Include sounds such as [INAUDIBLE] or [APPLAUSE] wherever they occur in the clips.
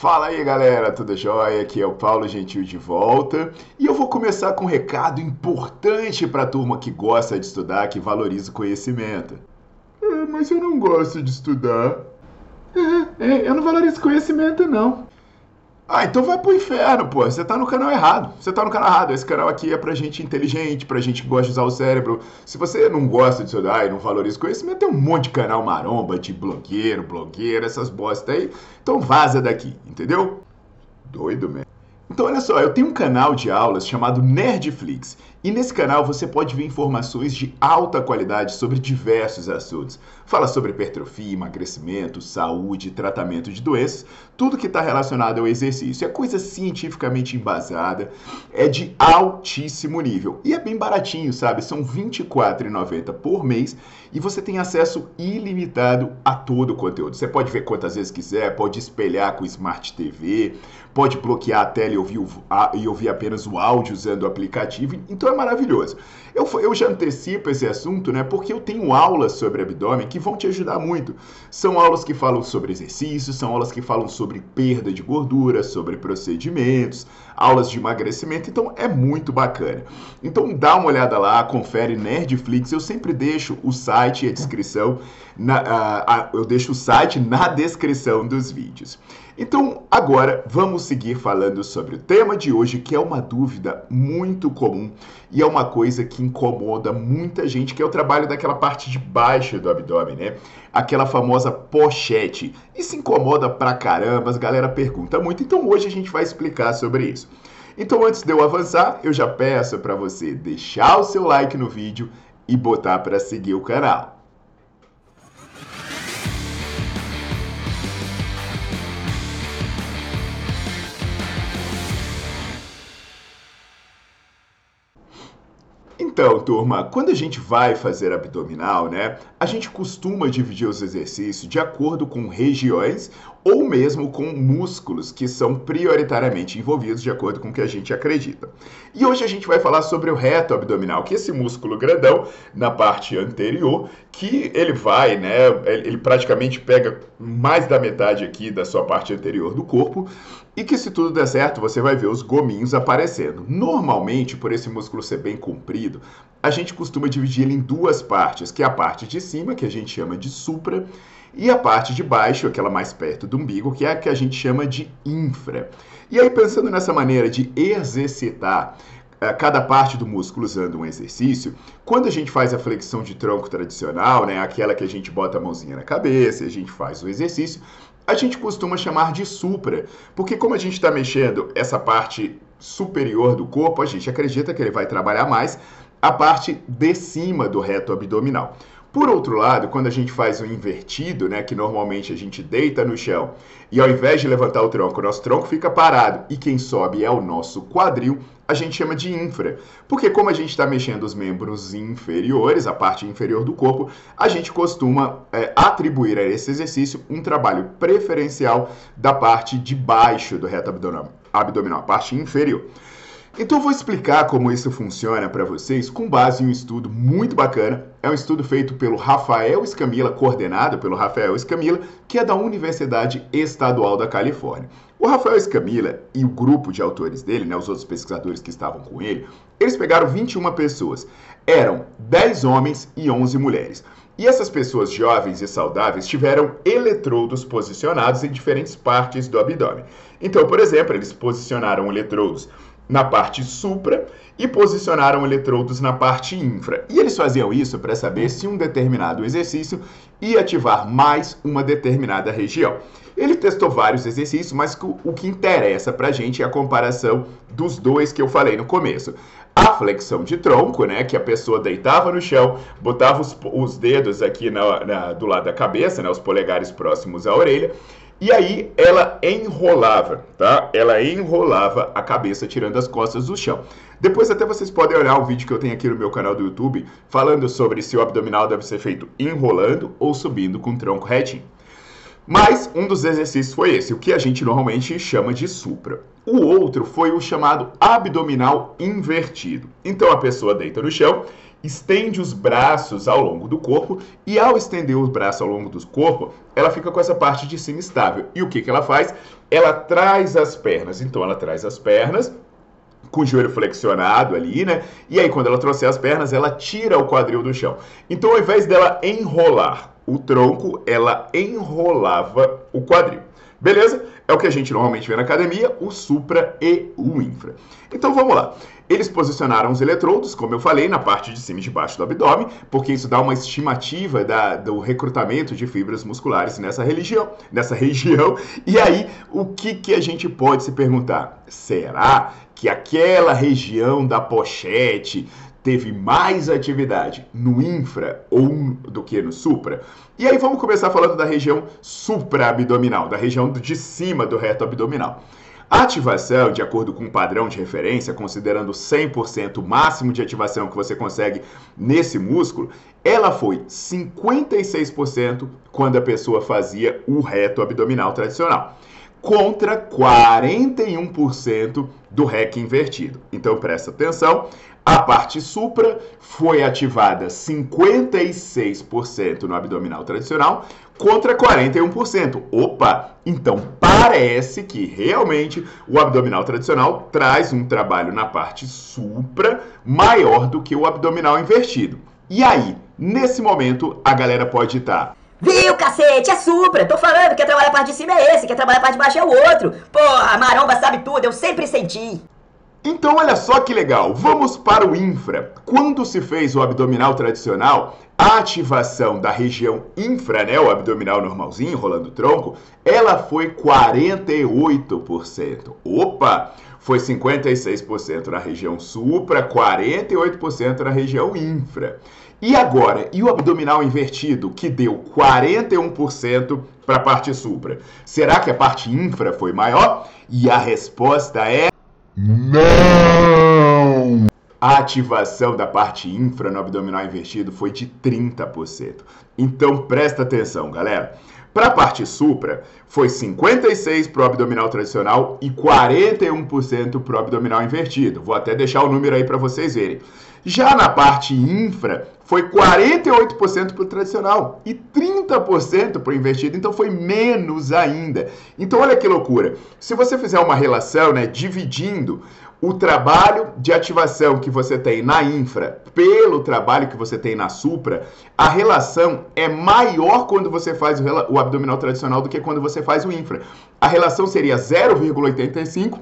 Fala aí galera, tudo jóia? Aqui é o Paulo Gentil de volta e eu vou começar com um recado importante para a turma que gosta de estudar, que valoriza o conhecimento. É, mas eu não gosto de estudar. É, é, eu não valorizo conhecimento não. Ah, então vai pro inferno, pô. Você tá no canal errado. Você tá no canal errado. Esse canal aqui é pra gente inteligente, pra gente que gosta de usar o cérebro. Se você não gosta de estudar e não valoriza conhecimento, tem um monte de canal maromba, de blogueiro, blogueira, essas bosta aí. Então vaza daqui, entendeu? Doido mesmo. Então, olha só, eu tenho um canal de aulas chamado Nerdflix. E nesse canal você pode ver informações de alta qualidade sobre diversos assuntos. Fala sobre hipertrofia, emagrecimento, saúde, tratamento de doenças, tudo que está relacionado ao exercício. É coisa cientificamente embasada, é de altíssimo nível. E é bem baratinho, sabe? São R$ 24,90 por mês e você tem acesso ilimitado a todo o conteúdo. Você pode ver quantas vezes quiser, pode espelhar com o Smart TV, pode bloquear a tela e ouvir, e ouvir apenas o áudio usando o aplicativo. Então é maravilhoso. Eu, eu já antecipo esse assunto, né? Porque eu tenho aulas sobre abdômen que vão te ajudar muito. São aulas que falam sobre exercícios, são aulas que falam sobre perda de gordura, sobre procedimentos, aulas de emagrecimento. Então é muito bacana. Então dá uma olhada lá, confere Nerdflix. Eu sempre deixo o site e a descrição. Na, a, eu deixo o site na descrição dos vídeos. Então, agora vamos seguir falando sobre o tema de hoje, que é uma dúvida muito comum e é uma coisa que incomoda muita gente, que é o trabalho daquela parte de baixo do abdômen, né? Aquela famosa pochete. Isso incomoda pra caramba, as galera pergunta muito. Então, hoje a gente vai explicar sobre isso. Então, antes de eu avançar, eu já peço para você deixar o seu like no vídeo e botar para seguir o canal. Então, turma, quando a gente vai fazer abdominal, né, a gente costuma dividir os exercícios de acordo com regiões ou mesmo com músculos que são prioritariamente envolvidos de acordo com o que a gente acredita. E hoje a gente vai falar sobre o reto abdominal, que é esse músculo grandão na parte anterior, que ele vai, né, ele praticamente pega mais da metade aqui da sua parte anterior do corpo e que se tudo der certo, você vai ver os gominhos aparecendo. Normalmente, por esse músculo ser bem comprido, a gente costuma dividir ele em duas partes, que é a parte de cima, que a gente chama de supra, e a parte de baixo, aquela mais perto do umbigo, que é a que a gente chama de infra. E aí, pensando nessa maneira de exercitar uh, cada parte do músculo usando um exercício, quando a gente faz a flexão de tronco tradicional, né, aquela que a gente bota a mãozinha na cabeça a gente faz o exercício, a gente costuma chamar de supra, porque como a gente está mexendo essa parte superior do corpo, a gente acredita que ele vai trabalhar mais a parte de cima do reto abdominal. Por outro lado, quando a gente faz o invertido, né, que normalmente a gente deita no chão e ao invés de levantar o tronco, o nosso tronco fica parado e quem sobe é o nosso quadril, a gente chama de infra. Porque como a gente está mexendo os membros inferiores, a parte inferior do corpo, a gente costuma é, atribuir a esse exercício um trabalho preferencial da parte de baixo do reto abdominal, abdominal a parte inferior. Então eu vou explicar como isso funciona para vocês com base em um estudo muito bacana é um estudo feito pelo Rafael Escamila, coordenado pelo Rafael Escamila, que é da Universidade Estadual da Califórnia. O Rafael Escamila e o grupo de autores dele, né, os outros pesquisadores que estavam com ele, eles pegaram 21 pessoas. Eram 10 homens e 11 mulheres. E essas pessoas jovens e saudáveis tiveram eletrodos posicionados em diferentes partes do abdômen. Então, por exemplo, eles posicionaram eletrodos na parte supra e posicionaram eletrodos na parte infra. E eles faziam isso para saber se um determinado exercício ia ativar mais uma determinada região. Ele testou vários exercícios, mas o que interessa para a gente é a comparação dos dois que eu falei no começo. A flexão de tronco, né, que a pessoa deitava no chão, botava os, os dedos aqui na, na, do lado da cabeça, né, os polegares próximos à orelha, e aí ela enrolava, tá? Ela enrolava a cabeça tirando as costas do chão. Depois até vocês podem olhar o vídeo que eu tenho aqui no meu canal do YouTube falando sobre se o abdominal deve ser feito enrolando ou subindo com o tronco retinho. Mas um dos exercícios foi esse, o que a gente normalmente chama de supra. O outro foi o chamado abdominal invertido. Então a pessoa deita no chão estende os braços ao longo do corpo e ao estender os braços ao longo do corpo, ela fica com essa parte de cima estável. E o que, que ela faz? Ela traz as pernas. Então ela traz as pernas com o joelho flexionado ali, né? E aí quando ela trouxer as pernas, ela tira o quadril do chão. Então ao invés dela enrolar o tronco, ela enrolava o quadril. Beleza? É o que a gente normalmente vê na academia, o supra e o infra. Então vamos lá. Eles posicionaram os eletrodos, como eu falei, na parte de cima e de baixo do abdômen, porque isso dá uma estimativa da, do recrutamento de fibras musculares nessa região, nessa [LAUGHS] região. E aí, o que, que a gente pode se perguntar? Será que aquela região da pochete teve mais atividade no infra ou do que no supra? E aí vamos começar falando da região supraabdominal, da região de cima do reto abdominal. A ativação, de acordo com o padrão de referência, considerando 100% máximo de ativação que você consegue nesse músculo, ela foi 56% quando a pessoa fazia o reto abdominal tradicional, contra 41% do REC invertido. Então presta atenção, a parte supra foi ativada 56% no abdominal tradicional contra 41%. Opa! Então parece que realmente o abdominal tradicional traz um trabalho na parte supra maior do que o abdominal invertido. E aí, nesse momento, a galera pode estar. Viu, cacete? É supra. Tô falando que quer trabalhar a parte de cima é esse, quer trabalhar a parte de baixo é o outro. Porra, maromba sabe tudo, eu sempre senti. Então, olha só que legal. Vamos para o infra. Quando se fez o abdominal tradicional, a ativação da região infra, né, o abdominal normalzinho, rolando o tronco, ela foi 48%. Opa! Foi 56% na região supra, 48% na região infra. E agora, e o abdominal invertido, que deu 41% para a parte supra? Será que a parte infra foi maior? E a resposta é não! A ativação da parte infra no abdominal invertido foi de 30%. Então presta atenção, galera. Para a parte supra, foi 56% para o abdominal tradicional e 41% para o abdominal invertido. Vou até deixar o número aí para vocês verem. Já na parte infra, foi 48% para o tradicional e 30% para o invertido, então foi menos ainda. Então olha que loucura. Se você fizer uma relação, né, dividindo o trabalho de ativação que você tem na infra pelo trabalho que você tem na supra, a relação é maior quando você faz o, abdominal tradicional do que quando você faz o infra. A relação seria 0,85,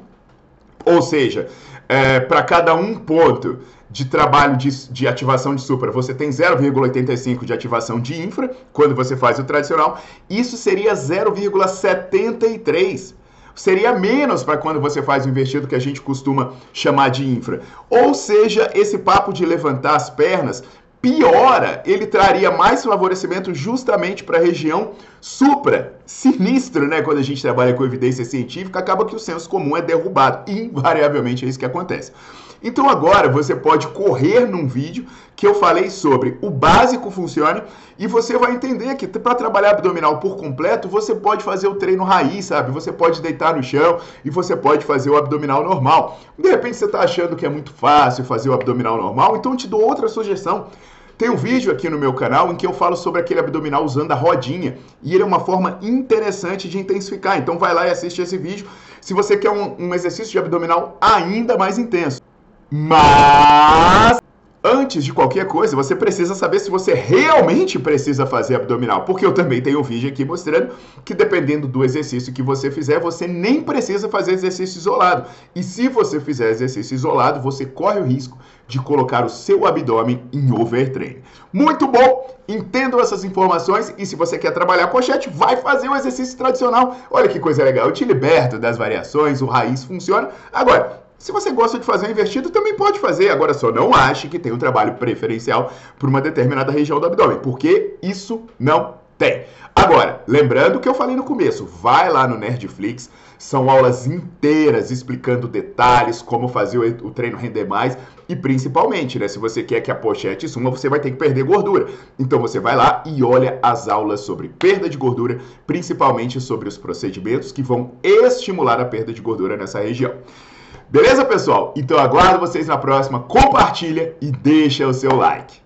ou seja, é, para cada um ponto de trabalho de, de ativação de supra, você tem 0,85 de ativação de infra quando você faz o tradicional. Isso seria 0,73 seria menos para quando você faz o investido que a gente costuma chamar de infra. Ou seja, esse papo de levantar as pernas piora, ele traria mais favorecimento justamente para a região supra. Sinistro, né? Quando a gente trabalha com evidência científica, acaba que o senso comum é derrubado. Invariavelmente é isso que acontece. Então agora você pode correr num vídeo que eu falei sobre o básico funcione e você vai entender que para trabalhar abdominal por completo, você pode fazer o treino raiz, sabe? Você pode deitar no chão e você pode fazer o abdominal normal. De repente você está achando que é muito fácil fazer o abdominal normal, então eu te dou outra sugestão. Tem um vídeo aqui no meu canal em que eu falo sobre aquele abdominal usando a rodinha e ele é uma forma interessante de intensificar. Então vai lá e assiste esse vídeo se você quer um, um exercício de abdominal ainda mais intenso. Mas Antes de qualquer coisa, você precisa saber se você realmente precisa fazer abdominal, porque eu também tenho um vídeo aqui mostrando que dependendo do exercício que você fizer, você nem precisa fazer exercício isolado. E se você fizer exercício isolado, você corre o risco de colocar o seu abdômen em overtraining. Muito bom! Entendo essas informações e se você quer trabalhar pochete, vai fazer o exercício tradicional. Olha que coisa legal, eu te liberto das variações, o raiz funciona. Agora, se você gosta de fazer um invertido, também pode fazer. Agora, só não ache que tem um trabalho preferencial para uma determinada região do abdômen, porque isso não tem. Agora, lembrando que eu falei no começo, vai lá no Nerdflix, são aulas inteiras explicando detalhes, como fazer o treino render mais e principalmente, né, se você quer que a pochete suma, você vai ter que perder gordura. Então você vai lá e olha as aulas sobre perda de gordura, principalmente sobre os procedimentos que vão estimular a perda de gordura nessa região. Beleza, pessoal? Então aguardo vocês na próxima. Compartilha e deixa o seu like.